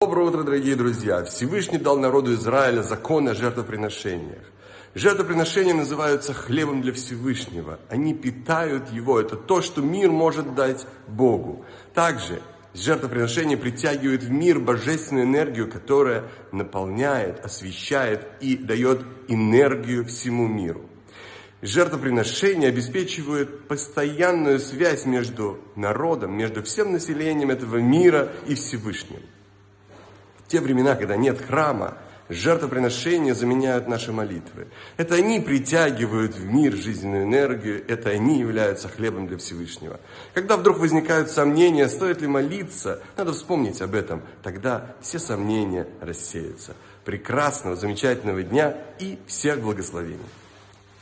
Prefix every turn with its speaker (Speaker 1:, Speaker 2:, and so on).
Speaker 1: Доброе утро, дорогие друзья! Всевышний дал народу Израиля закон о жертвоприношениях. Жертвоприношения называются хлебом для Всевышнего. Они питают его. Это то, что мир может дать Богу. Также жертвоприношение притягивает в мир божественную энергию, которая наполняет, освещает и дает энергию всему миру. Жертвоприношения обеспечивают постоянную связь между народом, между всем населением этого мира и Всевышним. В те времена, когда нет храма, жертвоприношения заменяют наши молитвы. Это они притягивают в мир жизненную энергию, это они являются хлебом для Всевышнего. Когда вдруг возникают сомнения, стоит ли молиться, надо вспомнить об этом, тогда все сомнения рассеются. Прекрасного, замечательного дня и всех благословений.